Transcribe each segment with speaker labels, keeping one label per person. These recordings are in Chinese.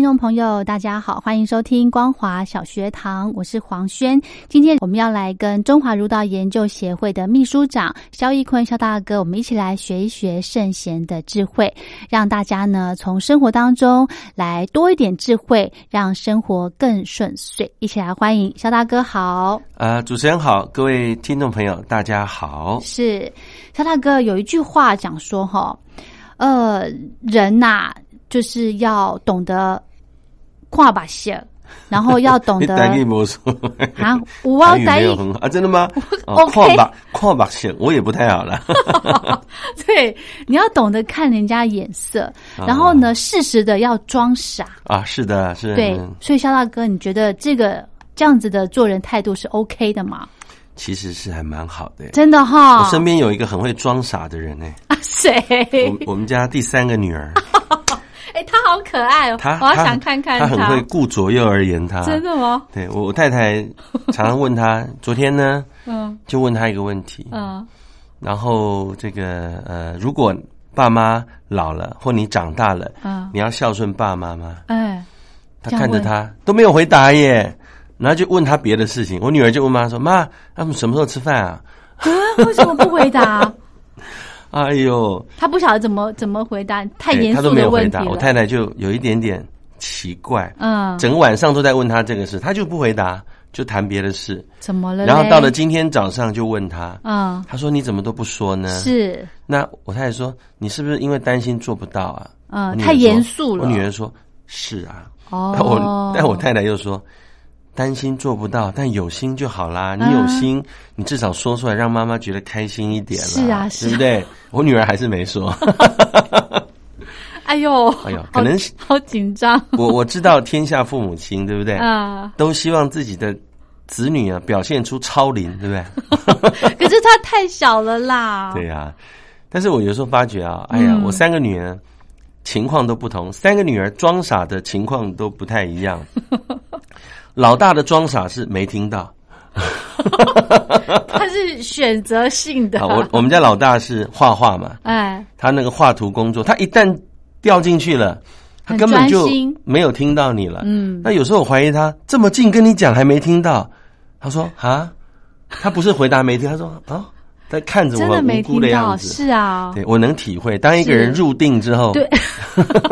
Speaker 1: 听众朋友，大家好，欢迎收听光华小学堂，我是黄轩。今天我们要来跟中华儒道研究协会的秘书长肖一坤肖大哥，我们一起来学一学圣贤的智慧，让大家呢从生活当中来多一点智慧，让生活更顺遂。一起来欢迎肖大哥好。
Speaker 2: 呃，主持人好，各位听众朋友大家好。
Speaker 1: 是肖大哥有一句话讲说哈，呃，人呐、就是要懂得跨把线，然后要懂
Speaker 2: 你
Speaker 1: 得啊，我要
Speaker 2: 语
Speaker 1: 单一
Speaker 2: 没有很好啊，真的吗？哦
Speaker 1: OK
Speaker 2: 跨把跨把线，我也不太好了。
Speaker 1: 对，你要懂得看人家眼色，
Speaker 2: 啊
Speaker 1: 然后呢，适时的要装傻。
Speaker 2: 啊，是的，是。
Speaker 1: 对，所以肖大哥，你觉得这个这样子的做人态度是 OK 的吗？
Speaker 2: 其实是还蛮好的。
Speaker 1: 真的哈，
Speaker 2: 我身边有一个很会装傻的人呢，
Speaker 1: 啊谁？
Speaker 2: 我我们家第三个女儿，
Speaker 1: 哎，他好可爱哦，
Speaker 2: 她
Speaker 1: 我要想看看
Speaker 2: 他很会顾左右而言他。
Speaker 1: 真的吗？
Speaker 2: 对我我太太常常问他，昨天呢
Speaker 1: 嗯
Speaker 2: 就问他一个问题，
Speaker 1: 嗯
Speaker 2: 然后这个呃，如果爸妈老了或你长大了，
Speaker 1: 嗯，
Speaker 2: 你要孝顺爸妈吗？
Speaker 1: 哎，
Speaker 2: 他看着他都没有回答耶，然后就问他别的事情。我女儿就问妈说：“妈，他们什么时候吃饭啊
Speaker 1: 啊，为什么不回答？？”
Speaker 2: 哎呦，
Speaker 1: 他不晓得怎么怎么回答，太
Speaker 2: 哎
Speaker 1: 严肃
Speaker 2: 他都没有回
Speaker 1: 的问题了。
Speaker 2: 答。我太太就有一点点奇怪，
Speaker 1: 嗯，
Speaker 2: 整个晚上都在问他这个事，他就不回答，就谈别的事。
Speaker 1: 怎么了？
Speaker 2: 然后到了今天早上就问他，
Speaker 1: 嗯，
Speaker 2: 他说：“你怎么都不说呢？”
Speaker 1: 是
Speaker 2: 那我太太说：“你是不是因为担心做不到啊？”
Speaker 1: 嗯太严肃了
Speaker 2: 我女儿说：“是啊。”
Speaker 1: 哦
Speaker 2: 但 我但我太太又说，担心做不到，但有心就好啦。你有心，你至少说出来，让妈妈觉得开心一点啦。
Speaker 1: 是啊是啊
Speaker 2: 对不对？我女儿还是没说。
Speaker 1: 哎呦，
Speaker 2: 哎呦可能是
Speaker 1: 好紧张
Speaker 2: 我我知道天下父母亲，对不对？
Speaker 1: 啊！
Speaker 2: 都希望自己的子女啊表现出超龄，对不对？
Speaker 1: 可是他太小了啦。
Speaker 2: 对呀、但是我有时候发觉啊，哎呀，
Speaker 1: 嗯
Speaker 2: 我三个女儿情况都不同，三个女儿装傻的情况都不太一样。老大的装傻是没听到。
Speaker 1: 他是选择性的。
Speaker 2: 啊，我我们家老大是画画嘛，
Speaker 1: 哎，
Speaker 2: 他那个画图工作，他一旦掉进去了，他根本就没有听到你了。
Speaker 1: 嗯，
Speaker 2: 那有时候我怀疑他这么近跟你讲还没听到，他说啊，他不是回答没听，他说啊，他看着我无辜的，样子。
Speaker 1: 是啊，
Speaker 2: 对我能体会，当一个人入定之后，
Speaker 1: 对，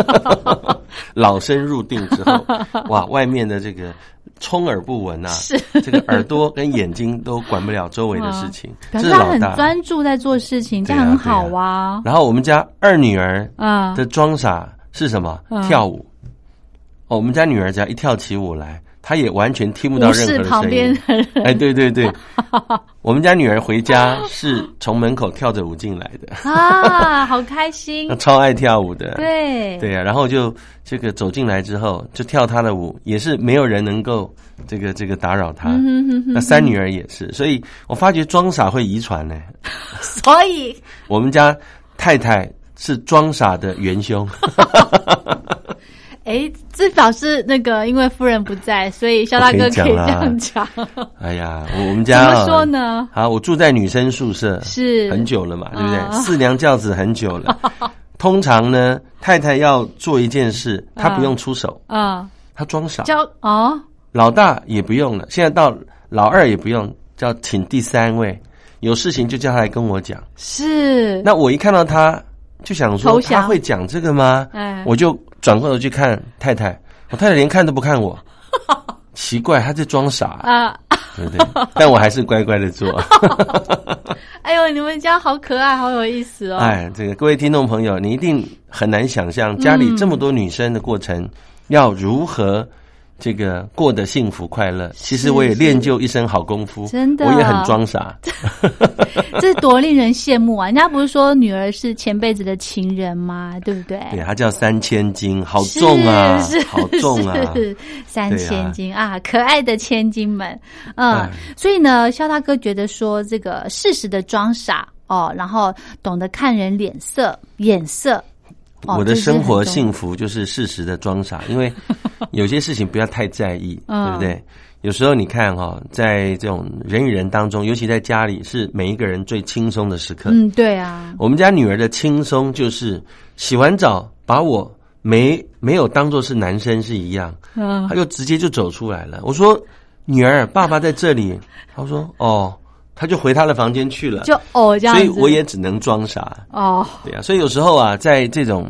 Speaker 2: 老生入定之后，哇，外面的这个充耳不闻啊，
Speaker 1: 是
Speaker 2: 这个耳朵跟眼睛都管不了周围的事情，
Speaker 1: 表示他很
Speaker 2: 这是老大。
Speaker 1: 专注在做事情，这样很好啊。
Speaker 2: 然后我们家二女儿
Speaker 1: 啊，
Speaker 2: 的装傻是什么？
Speaker 1: 嗯
Speaker 2: 跳舞。哦，我们家女儿只要一跳起舞来，她也完全听不到任何的
Speaker 1: 视旁边
Speaker 2: 声音。
Speaker 1: 的人。
Speaker 2: 哎，对对对，我们家女儿回家是从门口跳着舞进来的，
Speaker 1: 啊，好开心
Speaker 2: 她。超爱跳舞的。
Speaker 1: 对
Speaker 2: 对呀、然后就这个走进来之后，就跳她的舞，也是没有人能够这个这个打扰她。
Speaker 1: 嗯哼哼哼
Speaker 2: 那三女儿也是，所以我发觉装傻会遗传呢。
Speaker 1: 所以
Speaker 2: 我们家太太是装傻的元凶。
Speaker 1: 哎，至少是那个因为夫人不在，所以肖大哥可以这样讲。
Speaker 2: 哎呀，我我们家怎
Speaker 1: 么说呢？
Speaker 2: 好，我住在女生宿舍
Speaker 1: 是
Speaker 2: 很久了嘛，对不对？
Speaker 1: 啊
Speaker 2: 四娘教子很久了。通常呢，太太要做一件事，她不用出手，
Speaker 1: 啊，
Speaker 2: 她装傻。
Speaker 1: 教哦，
Speaker 2: 老大也不用了，现在到老二也不用，叫请第三位，有事情就叫他来跟我讲。
Speaker 1: 是
Speaker 2: 那我一看到他，就想说他会讲这个吗？
Speaker 1: 哎
Speaker 2: 我就转过头去看太太，我太太连看都不看我，奇怪，她在装傻。
Speaker 1: 啊，
Speaker 2: 对不对？但我还是乖乖的做。
Speaker 1: 哎呦，你们家好可爱，好有意思哦！
Speaker 2: 哎，这个各位听众朋友，你一定很难想象家里这么多女生的过程，要如何这个过得幸福快乐。其实我也练就一身好功夫，
Speaker 1: 真的
Speaker 2: 我也很装傻。
Speaker 1: 这多令人羡慕啊！人家不是说女儿是前辈子的情人吗？对不对？
Speaker 2: 对，她叫三千金，好重啊，
Speaker 1: 是
Speaker 2: 好重啊！
Speaker 1: 是三千金啊，可爱的千金们，嗯，所以呢，肖大哥觉得说这个适时的装傻哦，然后懂得看人脸色眼色。
Speaker 2: 我的生活幸福就是适时的装傻，因为 有些事情不要太在意，对不对？有时候你看哈，在这种人与人当中，尤其在家里，是每一个人最轻松的时刻。
Speaker 1: 嗯，对啊。
Speaker 2: 我们家女儿的轻松就是洗完澡，把我没没有当做是男生是一样，嗯，她就直接就走出来了。我说：“女儿，爸爸在这里。”她说：“哦。”她就回她的房间去了。
Speaker 1: 就哦这样，
Speaker 2: 所以我也只能装傻。
Speaker 1: 哦，
Speaker 2: 对啊，所以有时候啊，在这种。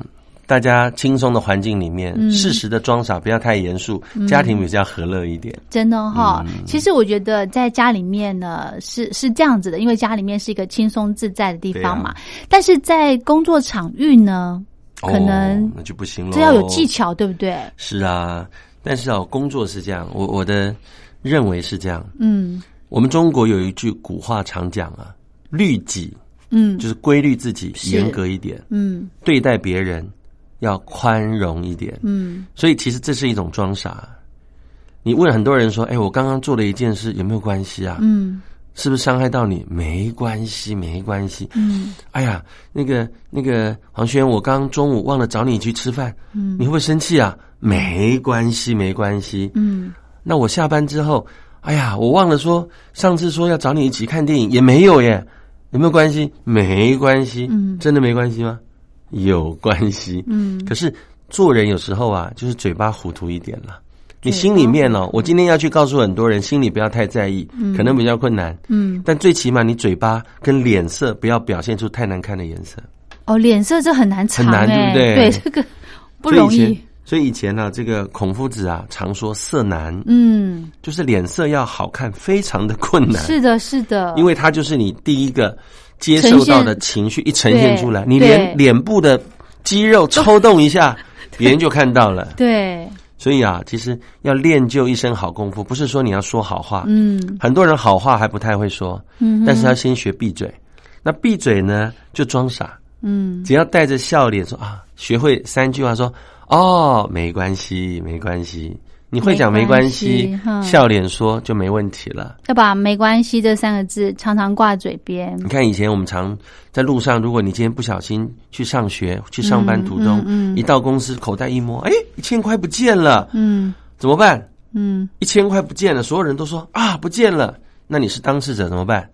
Speaker 2: 大家轻松的环境里面，适时的装傻，不要太严肃，家庭比较和乐一点。
Speaker 1: 真的哈，其实我觉得在家里面呢是是这样子的，因为家里面是一个轻松自在的地方嘛。但是在工作场域呢，可能
Speaker 2: 那就不行了，
Speaker 1: 这要有技巧，对不对？
Speaker 2: 是啊，但是哦，工作是这样，我我的认为是这样。
Speaker 1: 嗯，
Speaker 2: 我们中国有一句古话常讲啊，律己，
Speaker 1: 嗯，
Speaker 2: 就是规律自己，严格一点，
Speaker 1: 嗯，
Speaker 2: 对待别人。要宽容一点，
Speaker 1: 嗯，
Speaker 2: 所以其实这是一种装傻。你问很多人说：“哎，我刚刚做了一件事，有没有关系啊？
Speaker 1: 嗯，
Speaker 2: 是不是伤害到你？没关系，没关系。
Speaker 1: 嗯，
Speaker 2: 哎呀，那个那个黄轩，我刚刚中午忘了找你去吃饭，
Speaker 1: 嗯，
Speaker 2: 你会不会生气啊？没关系，没关系。
Speaker 1: 嗯，
Speaker 2: 那我下班之后，哎呀，我忘了说上次说要找你一起看电影，也没有耶，有没有关系？没关系。
Speaker 1: 嗯，
Speaker 2: 真的没关系吗？有关系，
Speaker 1: 嗯，
Speaker 2: 可是做人有时候啊，就是嘴巴糊涂一点了。你心里面哦，我今天要去告诉很多人，心里不要太在意，可能比较困难，
Speaker 1: 嗯，
Speaker 2: 但最起码你嘴巴跟脸色不要表现出太难看的颜色。
Speaker 1: 哦，脸色这很难藏，
Speaker 2: 很难，对不对？
Speaker 1: 对，这个不容易。
Speaker 2: 所以以前呢，这个孔夫子啊，常说色难，
Speaker 1: 嗯，
Speaker 2: 就是脸色要好看，非常的困难。
Speaker 1: 是的，是的，
Speaker 2: 因为他就是你第一个。接受到的情绪一呈现出来，你连脸部的肌肉抽动一下，别人就看到了。
Speaker 1: 对，
Speaker 2: 所以啊，其实要练就一身好功夫，不是说你要说好话。
Speaker 1: 嗯，
Speaker 2: 很多人好话还不太会说，
Speaker 1: 嗯，
Speaker 2: 但是要先学闭嘴。那闭嘴呢，就装傻。
Speaker 1: 嗯，
Speaker 2: 只要带着笑脸说啊，学会三句话说哦，没关系，没关系。你会讲没关系，笑脸说就没问题了。
Speaker 1: 要把“没关系”这三个字常常挂嘴边。
Speaker 2: 你看以前我们常在路上，如果你今天不小心去上学、去上班途中，一到公司口袋一摸，哎，一千块不见了，
Speaker 1: 嗯，
Speaker 2: 怎么办？
Speaker 1: 嗯，
Speaker 2: 一千块不见了，所有人都说啊，不见了。那你是当事者怎么办？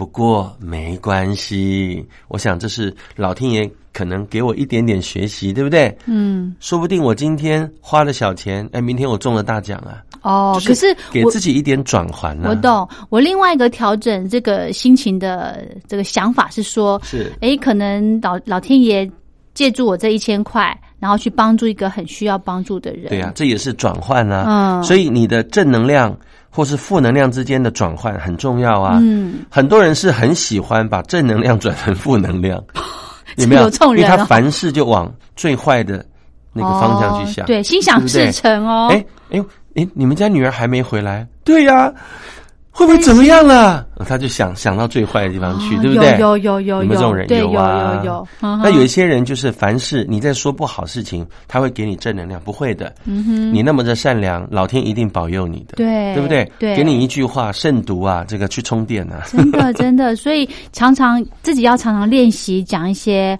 Speaker 2: 不过没关系，我想这是老天爷可能给我一点点学习，对不对？
Speaker 1: 嗯，
Speaker 2: 说不定我今天花了小钱，哎，明天我中了大奖啊！
Speaker 1: 哦，可是
Speaker 2: 给自己一点转还呢。
Speaker 1: 我懂，我另外一个调整这个心情的这个想法是说，
Speaker 2: 是
Speaker 1: 哎，可能老老天爷借助我这一千块，然后去帮助一个很需要帮助的人。
Speaker 2: 对呀，这也是转换啊。
Speaker 1: 嗯，
Speaker 2: 所以你的正能量。或是负能量之间的转换很重要啊！
Speaker 1: 嗯，
Speaker 2: 很多人是很喜欢把正能量转成负能量，有没有？
Speaker 1: 因
Speaker 2: 为他凡事就往最坏的那个方向去想，
Speaker 1: 对，心想事成哦。
Speaker 2: 哎哎哎，你们家女儿还没回来？对呀。会不会怎么样了？他就想想到最坏的地方去，对不对？
Speaker 1: 有有有有
Speaker 2: 有这种人
Speaker 1: 有
Speaker 2: 啊，
Speaker 1: 有有。
Speaker 2: 那有一些人就是凡事你在说不好事情，他会给你正能量，不会的。
Speaker 1: 嗯哼，
Speaker 2: 你那么的善良，老天一定保佑你的，
Speaker 1: 对
Speaker 2: 对不对？
Speaker 1: 对，
Speaker 2: 给你一句话慎独啊，这个去充电啊。
Speaker 1: 真的 真的，所以常常自己要常常练习讲一些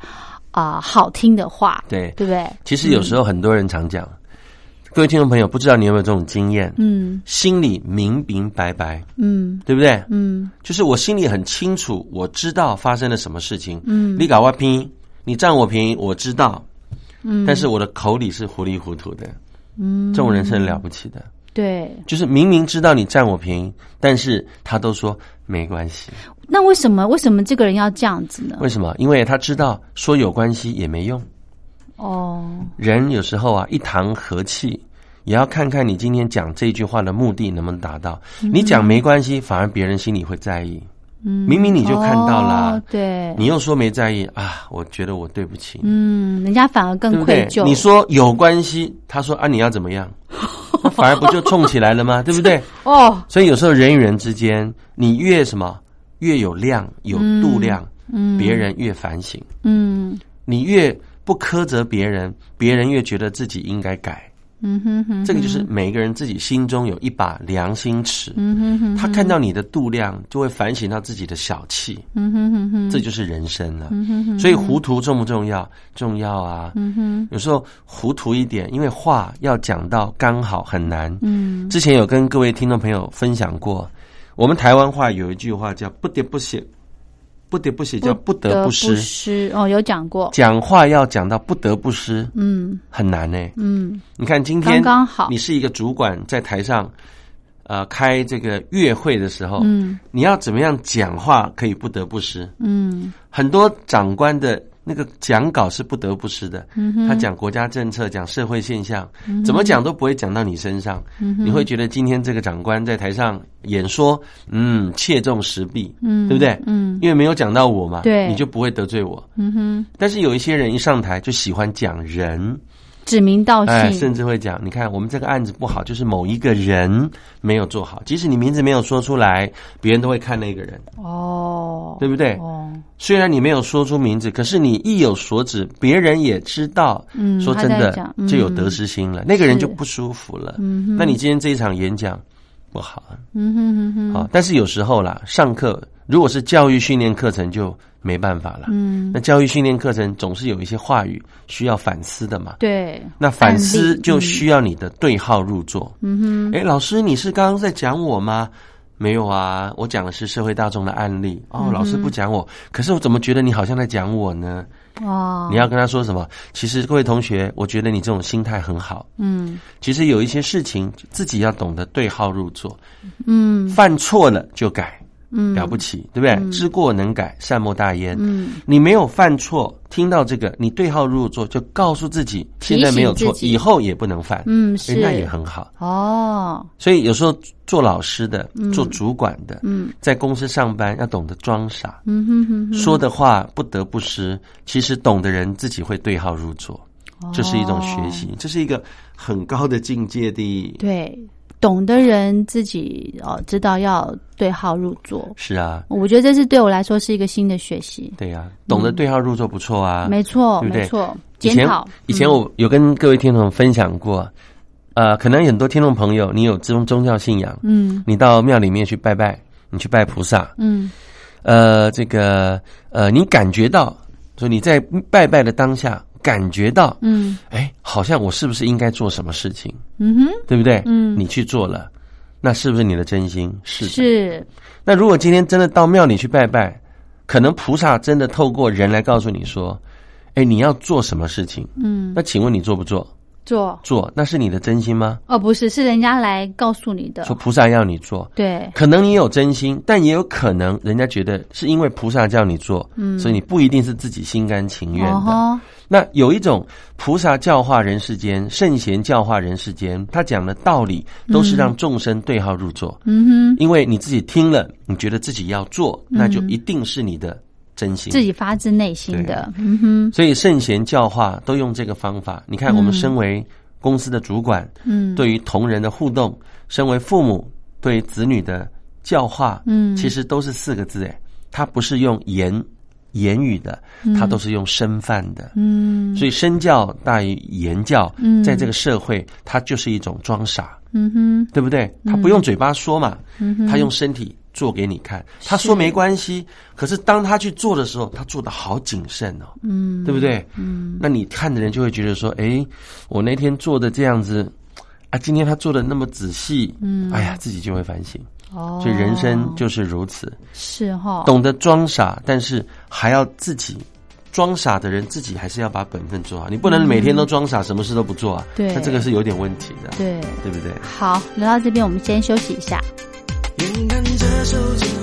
Speaker 1: 啊好听的话，
Speaker 2: 对
Speaker 1: 对不对？
Speaker 2: 其实有时候很多人常讲。各位听众朋友，不知道你有没有这种经验？
Speaker 1: 嗯，
Speaker 2: 心里明明白白，
Speaker 1: 嗯，
Speaker 2: 对不对？
Speaker 1: 嗯，
Speaker 2: 就是我心里很清楚，我知道发生了什么事情。
Speaker 1: 嗯，
Speaker 2: 你搞我拼，你占我便宜，我知道。
Speaker 1: 嗯，
Speaker 2: 但是我的口里是糊里糊涂的。
Speaker 1: 嗯，
Speaker 2: 这种人是很了不起的。
Speaker 1: 对，
Speaker 2: 就是明明知道你占我便宜，但是他都说没关系。
Speaker 1: 那为什么？为什么这个人要这样子呢？
Speaker 2: 为什么？因为他知道说有关系也没用。
Speaker 1: 哦，
Speaker 2: 人有时候啊，一堂和气，也要看看你今天讲这句话的目的能不能达到。你讲没关系，反而别人心里会在意。
Speaker 1: 嗯，
Speaker 2: 明明你就看到了
Speaker 1: 哦对，
Speaker 2: 你又说没在意啊，我觉得我对不起你，
Speaker 1: 嗯，人家反而更？愧疚。
Speaker 2: 你说有关系，他说啊你要怎么样，反而不就冲起来了吗？对不对？
Speaker 1: 哦，
Speaker 2: 所以有时候人与人之间，你越什么越有量有度量，
Speaker 1: 嗯，
Speaker 2: 别人越反省；
Speaker 1: 嗯
Speaker 2: 你越不苛责别人，别人越觉得自己应该改。
Speaker 1: 嗯哼哼，
Speaker 2: 这个就是每一个人自己心中有一把良心尺，
Speaker 1: 嗯哼哼，
Speaker 2: 他看到你的度量，就会反省到自己的小气，
Speaker 1: 嗯哼哼哼，
Speaker 2: 这就是人生了。
Speaker 1: 嗯哼哼，
Speaker 2: 所以糊涂重不重要？重要啊！
Speaker 1: 嗯哼，
Speaker 2: 有时候糊涂一点，因为话要讲到刚好很难。
Speaker 1: 嗯
Speaker 2: 之前有跟各位听众朋友分享过，我们台湾话有一句话叫“不得不写”，不得不写叫“不得不失”。
Speaker 1: 失。哦，有讲过，
Speaker 2: 讲话要讲到不得不失，
Speaker 1: 嗯。
Speaker 2: 很难呢、
Speaker 1: 嗯。
Speaker 2: 你看今天
Speaker 1: 刚刚好。
Speaker 2: 你是一个主管，在台上，呃，开这个月会的时候，
Speaker 1: 嗯。
Speaker 2: 你要怎么样讲话可以不得不失？
Speaker 1: 嗯。
Speaker 2: 很多长官的那个讲稿是不得不失的，
Speaker 1: 嗯
Speaker 2: 他讲国家政策，讲社会现象，怎么讲都不会讲到你身上。
Speaker 1: 嗯
Speaker 2: 你会觉得今天这个长官在台上演说，嗯，切中时弊，
Speaker 1: 嗯，
Speaker 2: 对不对？
Speaker 1: 嗯。
Speaker 2: 因为没有讲到我嘛，
Speaker 1: 对。
Speaker 2: 你就不会得罪我。
Speaker 1: 嗯哼，
Speaker 2: 但是有一些人一上台就喜欢讲人，
Speaker 1: 指名道
Speaker 2: 哎，
Speaker 1: 姓，
Speaker 2: 甚至会讲，你看我们这个案子不好，就是某一个人没有做好，即使你名字没有说出来，别人都会看那个人，
Speaker 1: 哦，
Speaker 2: 对不对？
Speaker 1: 哦，
Speaker 2: 虽然你没有说出名字，可是你意有所指，别人也知道。
Speaker 1: 嗯，
Speaker 2: 说真的就有得，失心了，那个人就不舒服了。
Speaker 1: 嗯哼
Speaker 2: 那你今天这一场演讲不好啊，
Speaker 1: 嗯哼哼哼，
Speaker 2: 好，但是有时候啦，上课如果是教育训练课程就没办法了。
Speaker 1: 嗯，
Speaker 2: 那教育训练课程总是有一些话语需要反思的嘛。
Speaker 1: 对，
Speaker 2: 那反思就需要你的对号入座。
Speaker 1: 嗯哼，
Speaker 2: 哎，老师，你是刚刚在讲我吗？没有啊，我讲的是社会大众的案例。
Speaker 1: 嗯
Speaker 2: 哦，老师不讲我，可是我怎么觉得你好像在讲我呢？
Speaker 1: 哦，
Speaker 2: 你要跟他说什么？其实各位同学，我觉得你这种心态很好。
Speaker 1: 嗯。
Speaker 2: 其实有一些事情自己要懂得对号入座，
Speaker 1: 嗯。
Speaker 2: 犯错了就改，
Speaker 1: 嗯，
Speaker 2: 了不起，对不对？知过能改，善莫大焉。
Speaker 1: 嗯
Speaker 2: 你没有犯错，听到这个，你对号入座，就告诉自己现在没有错，以后也不能犯。
Speaker 1: 嗯是，
Speaker 2: 那也很好。
Speaker 1: 哦，
Speaker 2: 所以有时候做老师的、做主管的，
Speaker 1: 嗯
Speaker 2: 在公司上班要懂得装傻，
Speaker 1: 嗯哼哼哼，
Speaker 2: 说的话不得不失。其实懂的人自己会对号入座，这是一种学习，这是一个很高的境界的。
Speaker 1: 对，懂的人自己哦知道要对号入座，
Speaker 2: 是啊，
Speaker 1: 我觉得这是对我来说是一个新的学习。
Speaker 2: 对呀、懂得对号入座不错啊。
Speaker 1: 没错，
Speaker 2: 对对？
Speaker 1: 没错，
Speaker 2: 以前
Speaker 1: 检讨。
Speaker 2: 以前我有跟各位听众分享过，呃，可能很多听众朋友你有这种宗教信仰，
Speaker 1: 嗯。
Speaker 2: 你到庙里面去拜拜，你去拜菩萨，
Speaker 1: 嗯。
Speaker 2: 呃，这个呃，你感觉到，说你在拜拜的当下感觉到，
Speaker 1: 嗯
Speaker 2: 哎，好像我是不是应该做什么事情，
Speaker 1: 嗯哼，
Speaker 2: 对不对？
Speaker 1: 嗯
Speaker 2: 你去做了，那是不是你的真心？是。
Speaker 1: 是
Speaker 2: 那如果今天真的到庙里去拜拜，可能菩萨真的透过人来告诉你说，哎，你要做什么事情？
Speaker 1: 嗯
Speaker 2: 那请问你做不做？
Speaker 1: 做
Speaker 2: 做，那是你的真心吗？
Speaker 1: 哦，不是，是人家来告诉你的
Speaker 2: 说。菩萨要你做，
Speaker 1: 对，
Speaker 2: 可能你有真心，但也有可能人家觉得是因为菩萨叫你做，
Speaker 1: 嗯
Speaker 2: 所以你不一定是自己心甘情愿的。
Speaker 1: 哦
Speaker 2: 那有一种菩萨教化人世间，圣贤教化人世间，他讲的道理都是让众生对号入座。
Speaker 1: 嗯哼，
Speaker 2: 因为你自己听了，你觉得自己要做，那就一定是你的真心。
Speaker 1: 自己发自内心的，嗯哼，
Speaker 2: 所以圣贤教化都用这个方法。你看，我们身为公司的主管，
Speaker 1: 嗯，
Speaker 2: 对于同仁的互动，身为父母对子女的教化，
Speaker 1: 嗯。
Speaker 2: 其实都是四个字，哎，它不是用言言语的，它都是用身范的。
Speaker 1: 嗯。
Speaker 2: 所以身教大于言教，
Speaker 1: 嗯。
Speaker 2: 在这个社会，它就是一种装傻，
Speaker 1: 嗯哼，
Speaker 2: 对不对？他不用嘴巴说嘛，他用身体做给你看。他说没关系，可是当他去做的时候，他做的好谨慎哦，
Speaker 1: 嗯
Speaker 2: 对不对？
Speaker 1: 嗯
Speaker 2: 那你看的人就会觉得说，哎，我那天做的这样子，啊，今天他做的那么仔细，
Speaker 1: 嗯
Speaker 2: 哎呀，自己就会反省。
Speaker 1: 哦，
Speaker 2: 所以人生就是如此，
Speaker 1: 是哈，
Speaker 2: 懂得装傻，但是还要自己。装傻的人自己还是要把本分做好，你不能每天都装傻，什么事都不做啊。
Speaker 1: 对
Speaker 2: 那这个是有点问题的，
Speaker 1: 对。
Speaker 2: 对不对？
Speaker 1: 好，聊到这边，我们先休息一下。
Speaker 3: 眼看着手机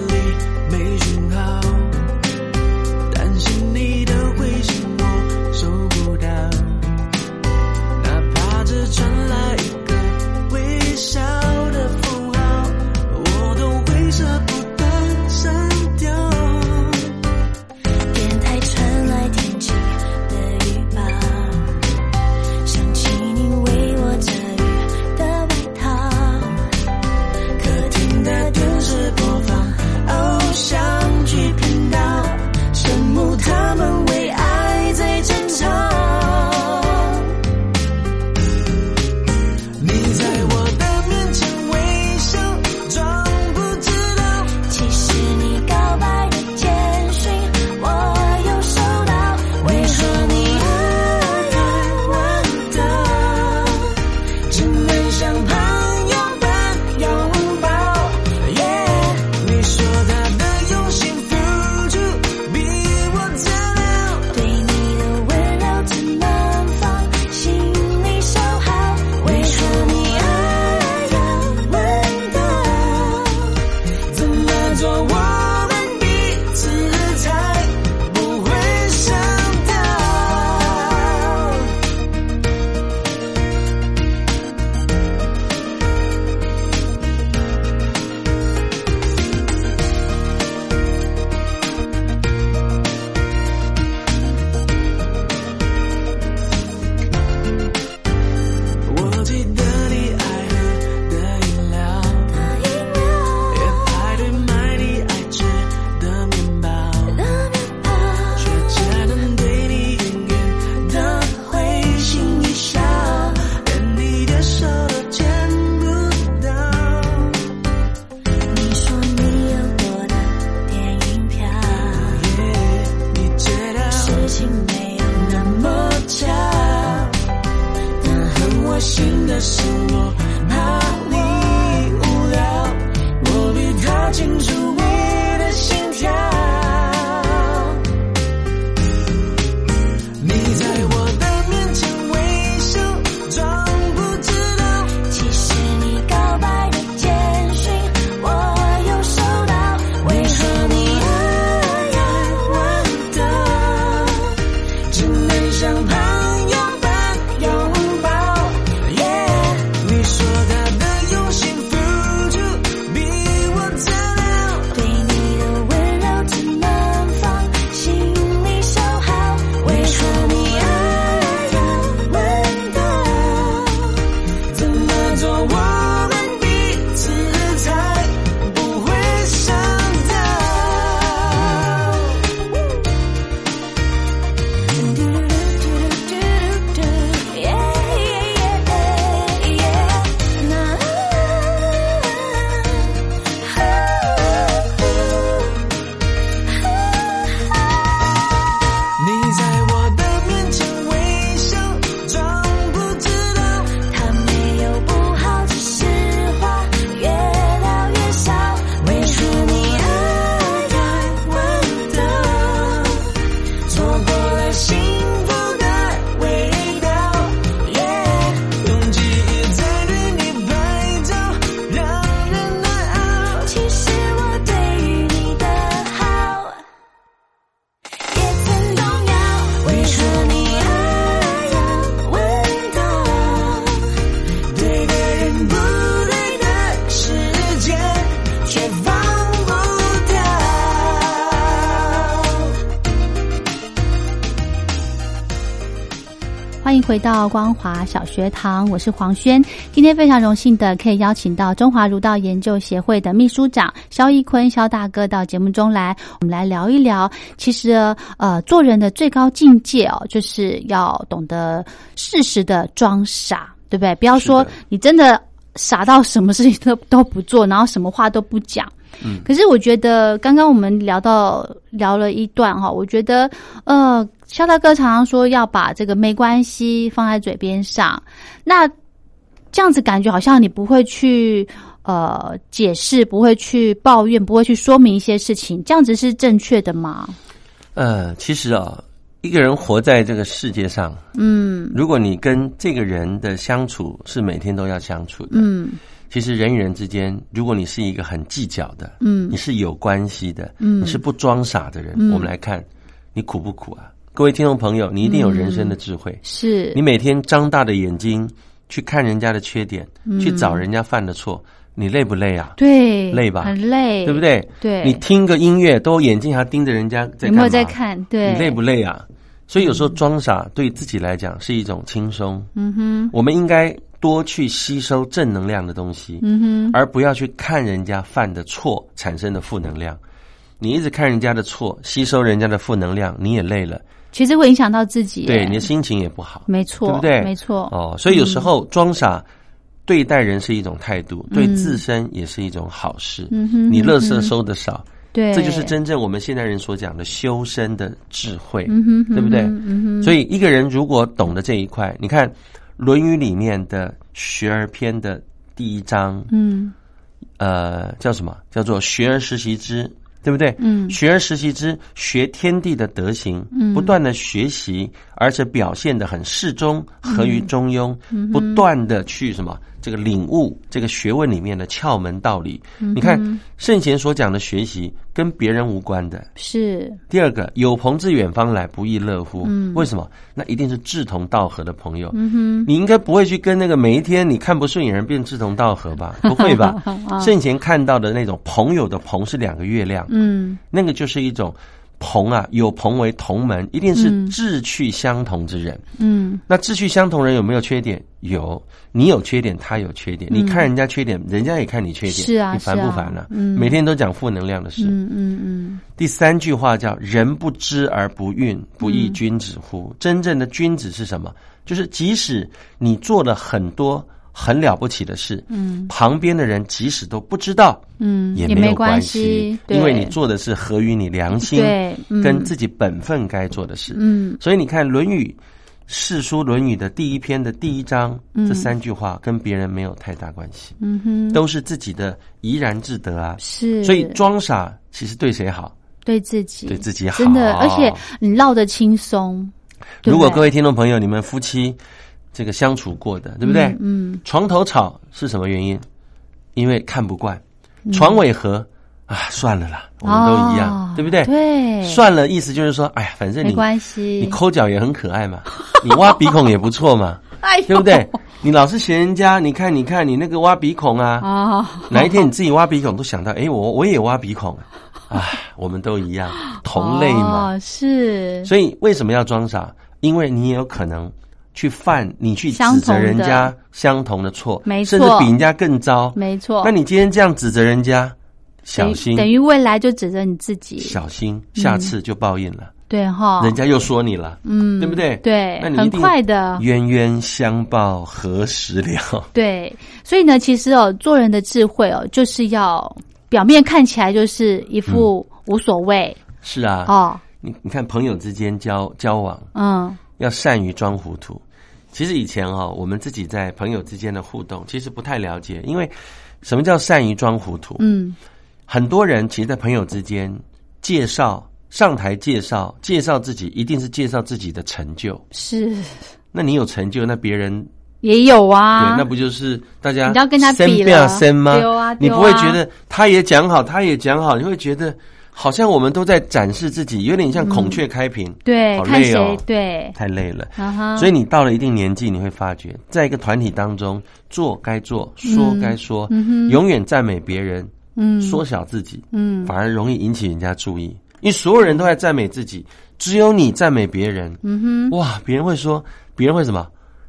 Speaker 3: 清楚。回到
Speaker 1: 光华小学堂，我是黄轩。今天非常荣幸的可以邀请到中华儒道研究协会的秘书长肖一坤肖大哥到节目中来，我们来聊一聊。其实呃，做人的最高境界哦，就是要懂得适时的装傻，对不对？不要说你真的傻到什么事情都 都不做，然后什么话都不讲。
Speaker 2: 嗯
Speaker 1: 可是我觉得刚刚我们聊到聊了一段哈，我觉得呃，肖大哥常常说要把这个没关系放在嘴边上，那这样子感觉好像你不会去呃解释，不会去抱怨，不会去说明一些事情，这样子是正确的吗？
Speaker 2: 呃，其实啊，一个人活在这个世界上，
Speaker 1: 嗯
Speaker 2: 如果你跟这个人的相处是每天都要相处的，
Speaker 1: 嗯
Speaker 2: 其实人与人之间，如果你是一个很计较的，
Speaker 1: 嗯
Speaker 2: 你是有关系的，
Speaker 1: 嗯
Speaker 2: 你是不装傻的人，
Speaker 1: 嗯
Speaker 2: 我们来看你苦不苦啊？各位听众朋友，你一定有人生的智慧，
Speaker 1: 是
Speaker 2: 你每天张大的眼睛去看人家的缺点，
Speaker 1: 嗯
Speaker 2: 去找人家犯的错，你累不累啊？
Speaker 1: 对
Speaker 2: 累吧
Speaker 1: 很累，
Speaker 2: 对不？对？
Speaker 1: 对，
Speaker 2: 你听个音乐都眼睛还盯着人家在干嘛
Speaker 1: 有没有在看？对，
Speaker 2: 你累不累啊？所以有时候装傻对自己来讲是一种轻松。
Speaker 1: 嗯哼，
Speaker 2: 我们应该多去吸收正能量的东西，
Speaker 1: 嗯哼，
Speaker 2: 而不要去看人家犯的错产生的负能量。你一直看人家的错，吸收人家的负能量，你也累了，
Speaker 1: 其实会影响到自己，
Speaker 2: 对你的心情也不好，
Speaker 1: 没错，
Speaker 2: 对不对？
Speaker 1: 没错，
Speaker 2: 哦，所以有时候装傻对待人是一种态度，
Speaker 1: 嗯
Speaker 2: 对自身也是一种好事。
Speaker 1: 嗯哼
Speaker 2: 你垃圾
Speaker 1: 嗯哼
Speaker 2: 收的少，
Speaker 1: 对，
Speaker 2: 这就是真正我们现代人所讲的修身的智慧，
Speaker 1: 嗯哼，
Speaker 2: 对不对？
Speaker 1: 嗯哼
Speaker 2: 所以一个人如果懂得这一块，你看《论语》里面的《学而篇》的第一章，
Speaker 1: 嗯
Speaker 2: 呃，叫什么？叫做“学而时习之”，对不对？
Speaker 1: 嗯
Speaker 2: 学而时习之，学天地的德行，
Speaker 1: 嗯
Speaker 2: 不断的学习，而且表现的很适中，合于中庸，
Speaker 1: 嗯
Speaker 2: 不断的去什么？这个领悟这个学问里面的窍门道理。
Speaker 1: 嗯
Speaker 2: 你看圣贤所讲的学习，跟别人无关的。
Speaker 1: 是，
Speaker 2: 第二个，有朋自远方来，不亦乐乎？
Speaker 1: 嗯
Speaker 2: 为什么？那一定是志同道合的朋友。
Speaker 1: 嗯哼，
Speaker 2: 你应该不会去跟那个每一天你看不顺眼人变志同道合吧？不会吧？圣贤看到的那种朋友的朋是两个月亮，
Speaker 1: 嗯
Speaker 2: 那个就是一种朋啊，有朋为同门，一定是
Speaker 1: 嗯
Speaker 2: 志趣相同之人。
Speaker 1: 嗯
Speaker 2: 那志趣相同人有没有缺点？有，你有缺点，他有缺点。你看人家缺点，人家也看你缺点，
Speaker 1: 是啊
Speaker 2: 你烦不烦呢、
Speaker 1: 嗯
Speaker 2: 每天都讲负能量的事。
Speaker 1: 嗯嗯嗯
Speaker 2: 第三句话叫“人不知而不愠，不亦君子乎？”真正的君子是什么？就是即使你做了很多很了不起的事，
Speaker 1: 嗯
Speaker 2: 旁边的人即使都不知道，
Speaker 1: 嗯，
Speaker 2: 也
Speaker 1: 也没
Speaker 2: 没有关
Speaker 1: 系，
Speaker 2: 因为你做的是合于你良心，
Speaker 1: 对嗯
Speaker 2: 跟自己本分该做的事。
Speaker 1: 嗯
Speaker 2: 所以你看《论语》。《世书·论语》的第一篇的第一章，
Speaker 1: 嗯
Speaker 2: 这三句话跟别人没有太大关系，
Speaker 1: 嗯哼，
Speaker 2: 都是自己的怡然自得啊。
Speaker 1: 是，
Speaker 2: 所以装傻其实对谁好？
Speaker 1: 对自己，
Speaker 2: 对自己好。
Speaker 1: 真的，而且你唠得轻松。
Speaker 2: 如果各位听众朋友，你们夫妻这个相处过的，对不对？
Speaker 1: 嗯嗯
Speaker 2: 床头吵是什么原因？因为看不惯。
Speaker 1: 嗯
Speaker 2: 床尾和啊，算了啦，我们都一样，
Speaker 1: 哦
Speaker 2: 对不对？
Speaker 1: 对，
Speaker 2: 算了，意思就是说，哎呀，反正
Speaker 1: 没
Speaker 2: 你
Speaker 1: 关系，
Speaker 2: 你抠脚也很可爱嘛，你挖鼻孔也不错嘛，
Speaker 1: 哎，
Speaker 2: 对不对？你老是嫌人家，你看，你看你那个挖鼻孔啊，
Speaker 1: 啊，
Speaker 2: 哪一天你自己挖鼻孔都想到，哎，我我也挖鼻孔，啊，我们都一样，同类嘛。
Speaker 1: 哦、是，
Speaker 2: 所以为什么要装傻？因为你也有可能去犯，你去指责人家相同的。错，
Speaker 1: 没错。
Speaker 2: 甚至比人家更糟。
Speaker 1: 没错。
Speaker 2: 那你今天这样指责人家，小心，
Speaker 1: 等于未来就指责你自己，
Speaker 2: 小心，下次就报应了，
Speaker 1: 对哈，
Speaker 2: 人家又说你了，
Speaker 1: 嗯，
Speaker 2: 对不对？
Speaker 1: 对，
Speaker 2: 那你很
Speaker 1: 快的，
Speaker 2: 冤冤相报何时了？
Speaker 1: 对，所以呢，其实哦，做人的智慧哦，就是要表面看起来就是一副无所谓、
Speaker 2: 是啊，
Speaker 1: 哦，
Speaker 2: 你你看朋友之间交交往，
Speaker 1: 嗯。
Speaker 2: 要善于装糊涂。其实以前哦，我们自己在朋友之间的互动，其实不太了解，因为什么叫善于装糊涂？
Speaker 1: 嗯，
Speaker 2: 很多人其实，在朋友之间介绍、上台介绍、介绍自己，一定是介绍自己的成就。
Speaker 1: 是
Speaker 2: 那你有成就，那别人
Speaker 1: 也有啊，
Speaker 2: 对，那不就是大家
Speaker 1: 你要跟他比了
Speaker 2: 生吗？
Speaker 1: 有啊
Speaker 2: 你不会觉得他也讲好，他也讲好，你会觉得好像我们都在展示自己，有点像孔雀开屏，
Speaker 1: 对，
Speaker 2: 好累哦，
Speaker 1: 对，
Speaker 2: 太累了。
Speaker 1: 啊哈，
Speaker 2: 所以你到了一定年纪，你会发觉，在一个团体当中，做该做，说该说，永远赞美别人，
Speaker 1: 嗯。
Speaker 2: 缩小自己，
Speaker 1: 嗯。
Speaker 2: 反而容易引起人家注意。因为所有人都在赞美自己，只有你赞美别人，
Speaker 1: 嗯哼，
Speaker 2: 哇，别人会说，别人会什么？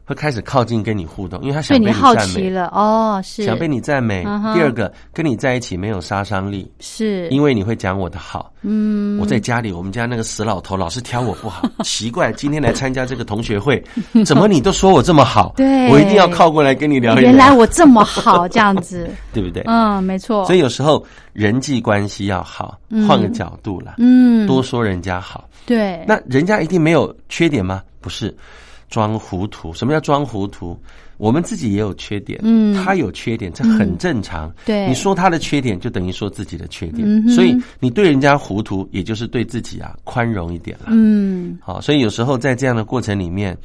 Speaker 2: 会开始靠近跟你互动，因为他想被你赞美，
Speaker 1: 好奇了哦，是
Speaker 2: 想被你赞美。
Speaker 1: 嗯
Speaker 2: 第二个，跟你在一起没有杀伤力，
Speaker 1: 是，
Speaker 2: 因为你会讲我的好。
Speaker 1: 嗯，
Speaker 2: 我在家里，我们家那个死老头老是挑我不好，奇怪，今天来参加这个同学会，怎么你都说我这么好？
Speaker 1: 对
Speaker 2: 我一定要靠过来跟你聊一聊。
Speaker 1: 原来我这么好，这样子，
Speaker 2: 对不对？
Speaker 1: 嗯，没错，
Speaker 2: 所以有时候人际关系要好，换个角度啦，
Speaker 1: 嗯，
Speaker 2: 多说人家好。
Speaker 1: 对，
Speaker 2: 那人家一定没有缺点吗？不是，装糊涂。什么叫装糊涂？我们自己也有缺点，
Speaker 1: 嗯
Speaker 2: 他有缺点，这很正常。
Speaker 1: 对
Speaker 2: 你说他的缺点，就等于说自己的缺点，
Speaker 1: 嗯
Speaker 2: 所以你对人家糊涂，也就是对自己啊宽容一点了。
Speaker 1: 嗯
Speaker 2: 好，所以有时候在这样的过程里面，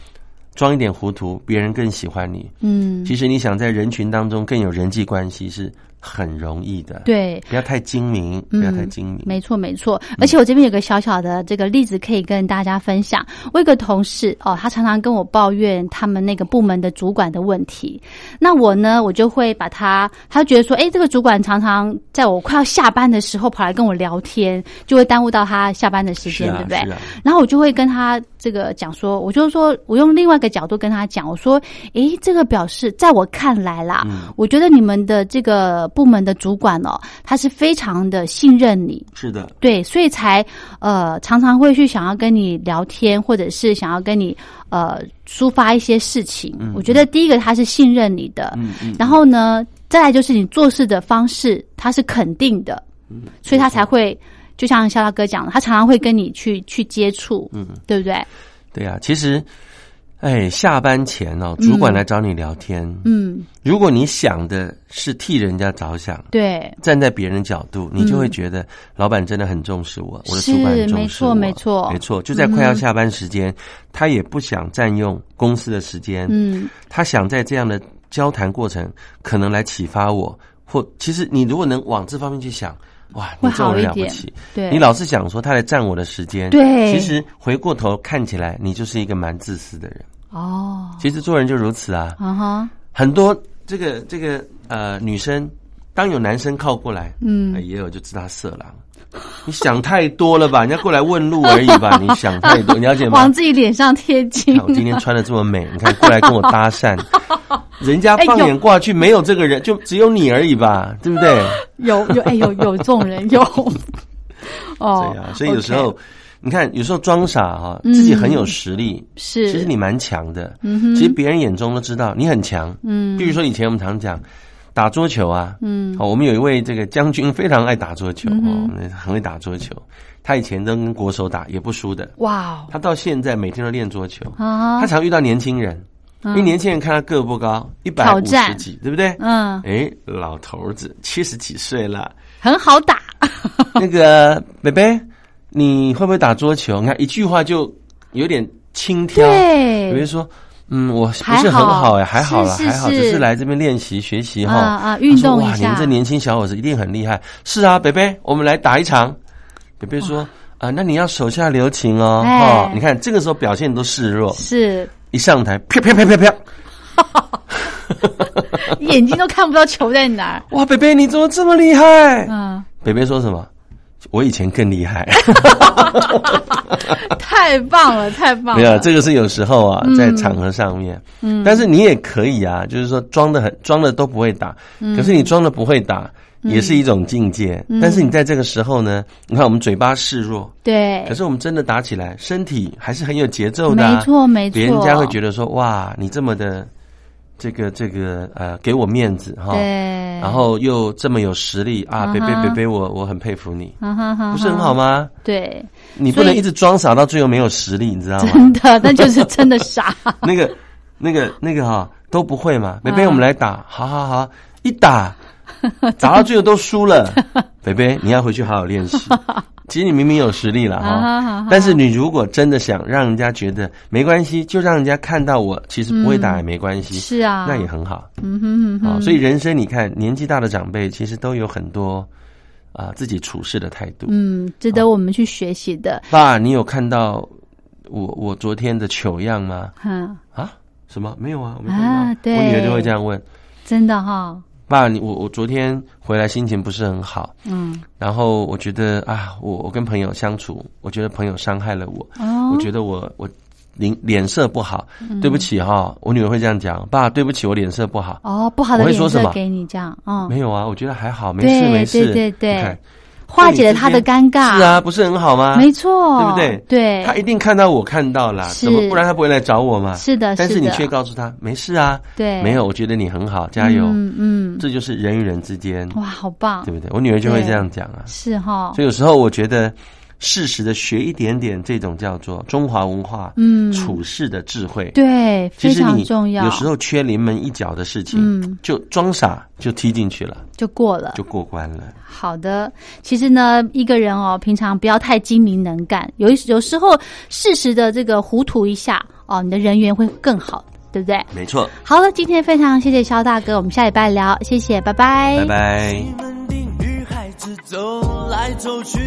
Speaker 2: 装一点糊涂，别人更喜欢你。
Speaker 1: 嗯，
Speaker 2: 其实你想在人群当中更有人际关系是很容易的。，
Speaker 1: 对，
Speaker 2: 不要太精明，不要太精明。
Speaker 1: 没错，没错。而且我这边有个小小的这个例子可以跟大家分享。我有个同事哦，他常常跟我抱怨他们那个部门的主管的问题。那我呢，我就会把他，他觉得说，哎，这个主管常常在我快要下班的时候跑来跟我聊天，就会耽误到他下班的时间，
Speaker 2: 啊
Speaker 1: 对不对？
Speaker 2: 啊
Speaker 1: 然后我就会跟他这个讲说，我就说我用另外一个角度跟他讲，我说，哎，这个表示在我看来啦，我觉得你们的这个部门的主管哦，他是非常的信任你，
Speaker 2: 是的，
Speaker 1: 对，所以才呃常常会去想要跟你聊天，或者是想要跟你呃抒发一些事情。我觉得第一个他是信任你的，
Speaker 2: 嗯嗯，
Speaker 1: 然后呢，再来就是你做事的方式他是肯定的，
Speaker 2: 嗯
Speaker 1: 所以他才会就像肖大哥讲的，他常常会跟你去去接触，
Speaker 2: 嗯，
Speaker 1: 对不对？
Speaker 2: 对啊，其实，哎，下班前哦，主管来找你聊天，
Speaker 1: 嗯，
Speaker 2: 如果你想的是替人家着想，
Speaker 1: 对，
Speaker 2: 站在别人角度，你就会觉得老板真的很重视我，我的主管很重视我，
Speaker 1: 没错没错。
Speaker 2: 没错。就在快要下班时间，他也不想占用公司的时间，
Speaker 1: 嗯，
Speaker 2: 他想在这样的交谈过程，可能来启发我，或其实你如果能往这方面去想，哇，你
Speaker 1: 会
Speaker 2: 这人了不起。
Speaker 1: 对，
Speaker 2: 你老是想说他来占我的时间，
Speaker 1: 对。
Speaker 2: 其实回过头看起来，你就是一个蛮自私的人。
Speaker 1: 哦，
Speaker 2: 其实做人就如此啊，
Speaker 1: 啊哈，
Speaker 2: 很多这个这个呃女生，当有男生靠过来，
Speaker 1: 嗯
Speaker 2: 呃也有就知道色狼。你想太多了吧？人家过来问路而已吧？你想太多，你了解吗
Speaker 1: 往？自己脸上贴金，
Speaker 2: 我今天穿的这么美，你看过来跟我搭讪，人家放眼过去没有这个人，就只有你而已吧？对不对？
Speaker 1: 有有哎有有这种人有，哦
Speaker 2: 对，啊，所以有时候你看，有时候装傻哈，
Speaker 1: 嗯。
Speaker 2: 自己很有实力，
Speaker 1: 是。
Speaker 2: 其实你蛮强的。
Speaker 1: 嗯哼。
Speaker 2: 其实别人眼中都知道你很强。
Speaker 1: 嗯。
Speaker 2: 比如说以前我们常讲打桌球啊，
Speaker 1: 嗯。
Speaker 2: 哦，我们有一位这个将军非常爱打桌球
Speaker 1: 嗯
Speaker 2: 哦，很会打桌球。他以前都跟国手打也不输的，
Speaker 1: 哇哦。
Speaker 2: 他到现在每天都练桌球。
Speaker 1: 啊
Speaker 2: 他常遇到年轻人，因为年轻人看他个不高，一百五十几，对不对？
Speaker 1: 嗯。
Speaker 2: 哎，老头子七十几岁了，
Speaker 1: 很好打，
Speaker 2: 那个北北，你会不会打桌球？你看一句话就有点轻佻，
Speaker 1: 对
Speaker 2: 比如说，嗯，我不
Speaker 1: 还
Speaker 2: 是很
Speaker 1: 好
Speaker 2: 好哎，还好啦，还好，只是来这边练习学习哈。
Speaker 1: 啊啊运动
Speaker 2: 哇，你们这年轻小伙子一定很厉害。是啊，北北，我们来打一场。北北说。啊，那你要手下留情哦，哦、你看这个时候表现都示弱，
Speaker 1: 是
Speaker 2: 一上台，啪啪啪啪啪，
Speaker 1: 眼睛都看不到球在哪儿，
Speaker 2: 哇，北北你怎么这么厉害？
Speaker 1: 嗯，
Speaker 2: 北北说什么？我以前更厉害。
Speaker 1: 太棒了，太棒了，
Speaker 2: 没有，这个是有时候啊，
Speaker 1: 嗯。
Speaker 2: 在场合上面，嗯，但是你也可以啊，就是说装的很装的都不会打，
Speaker 1: 嗯。
Speaker 2: 可是你装的不会打，也是一种境界。但是你在这个时候呢，你看我们嘴巴示弱，
Speaker 1: 对。
Speaker 2: 可，是我们真的打起来，身体还是很有节奏的、啊，
Speaker 1: 没错没错，
Speaker 2: 别人家会觉得说哇，你这么的这个这个呃，给我面子哈，
Speaker 1: 对，
Speaker 2: 然后又这么有实力啊，北北北北，我我很佩服你，
Speaker 1: 哈哈哈，
Speaker 2: 不是很好？吗？
Speaker 1: 对，
Speaker 2: 你不能一直装傻到最后没有实力，你知道吗？
Speaker 1: 真的，那就是真的傻，
Speaker 2: 那个、那个、那个哈、都不会嘛。北
Speaker 1: 嗯
Speaker 2: 北，我们来打，好好好，一打打到最后都输了。北北，你要回去好好练习。其实你明明有实力了
Speaker 1: 啊哈
Speaker 2: 但是你如果真的想让人家觉得没关系，就让人家看到我其实不会打也没关系，
Speaker 1: 是啊，
Speaker 2: 那也很好
Speaker 1: 嗯哼哼
Speaker 2: 啊。所以人生你看，年纪大的长辈其实都有很多啊自己处事的态度。
Speaker 1: 嗯，值得我们去学习的，
Speaker 2: 爸，你有看到我我昨天的糗样吗？
Speaker 1: 哈，
Speaker 2: 啊？什么？没有啊，我没看到。
Speaker 1: 啊对
Speaker 2: 我女儿就会这样问
Speaker 1: 真的哈，
Speaker 2: 爸，你我我昨天回来心情不是很好，
Speaker 1: 嗯，
Speaker 2: 然后我觉得啊，我我跟朋友相处，我觉得朋友伤害了我，
Speaker 1: 哦，
Speaker 2: 我觉得我我脸脸色不好，对不起哈，我女儿会这样讲，爸，对不起，我脸色不好。
Speaker 1: 哦，不好的
Speaker 2: 会说什么？
Speaker 1: 色给你这样，嗯，
Speaker 2: 没有啊，我觉得还好，没事没事。
Speaker 1: 对对对化解了他的尴尬。
Speaker 2: 是啊，不是很好吗？
Speaker 1: 没错，
Speaker 2: 对不对？
Speaker 1: 对，
Speaker 2: 他一定看到我看到啦，
Speaker 1: 是
Speaker 2: 怎么不然他不会来找我嘛？
Speaker 1: 是的
Speaker 2: 但是你却告诉他没事啊，
Speaker 1: 对
Speaker 2: 没有，我觉得你很好，加油。
Speaker 1: 嗯嗯，
Speaker 2: 这就是人与人之间，
Speaker 1: 哇，好棒
Speaker 2: 对，不对？我女儿就会这样讲啊。
Speaker 1: 是哈，
Speaker 2: 所以有时候我觉得，适时的学一点点这种叫做中华文化，
Speaker 1: 嗯
Speaker 2: 处事的智慧。
Speaker 1: 对，非常重要，
Speaker 2: 有时候缺临门一脚的事情，
Speaker 1: 嗯
Speaker 2: 就装傻就踢进去了，
Speaker 1: 就过了，
Speaker 2: 就过关了。
Speaker 1: 好的，其实呢，一个人哦，平常不要太精明能干，有一有时候适时的这个糊涂一下哦，你的人缘会更好，对不对？
Speaker 2: 没错，
Speaker 1: 好了，今天非常谢谢肖大哥，我们下礼拜聊，谢谢，拜拜，
Speaker 2: 拜拜。
Speaker 3: 西门町女孩子走来走去，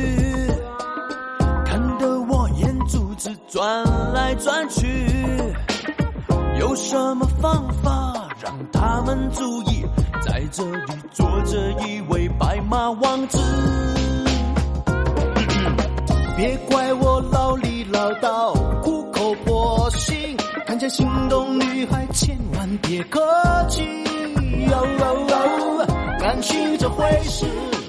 Speaker 3: 转来转去。有什么方法让他们注意，在这里坐着一位白马王子？别怪我老里唠叨，苦口婆心，看见心动女孩千万别客气。哦哦哦，感情这回事。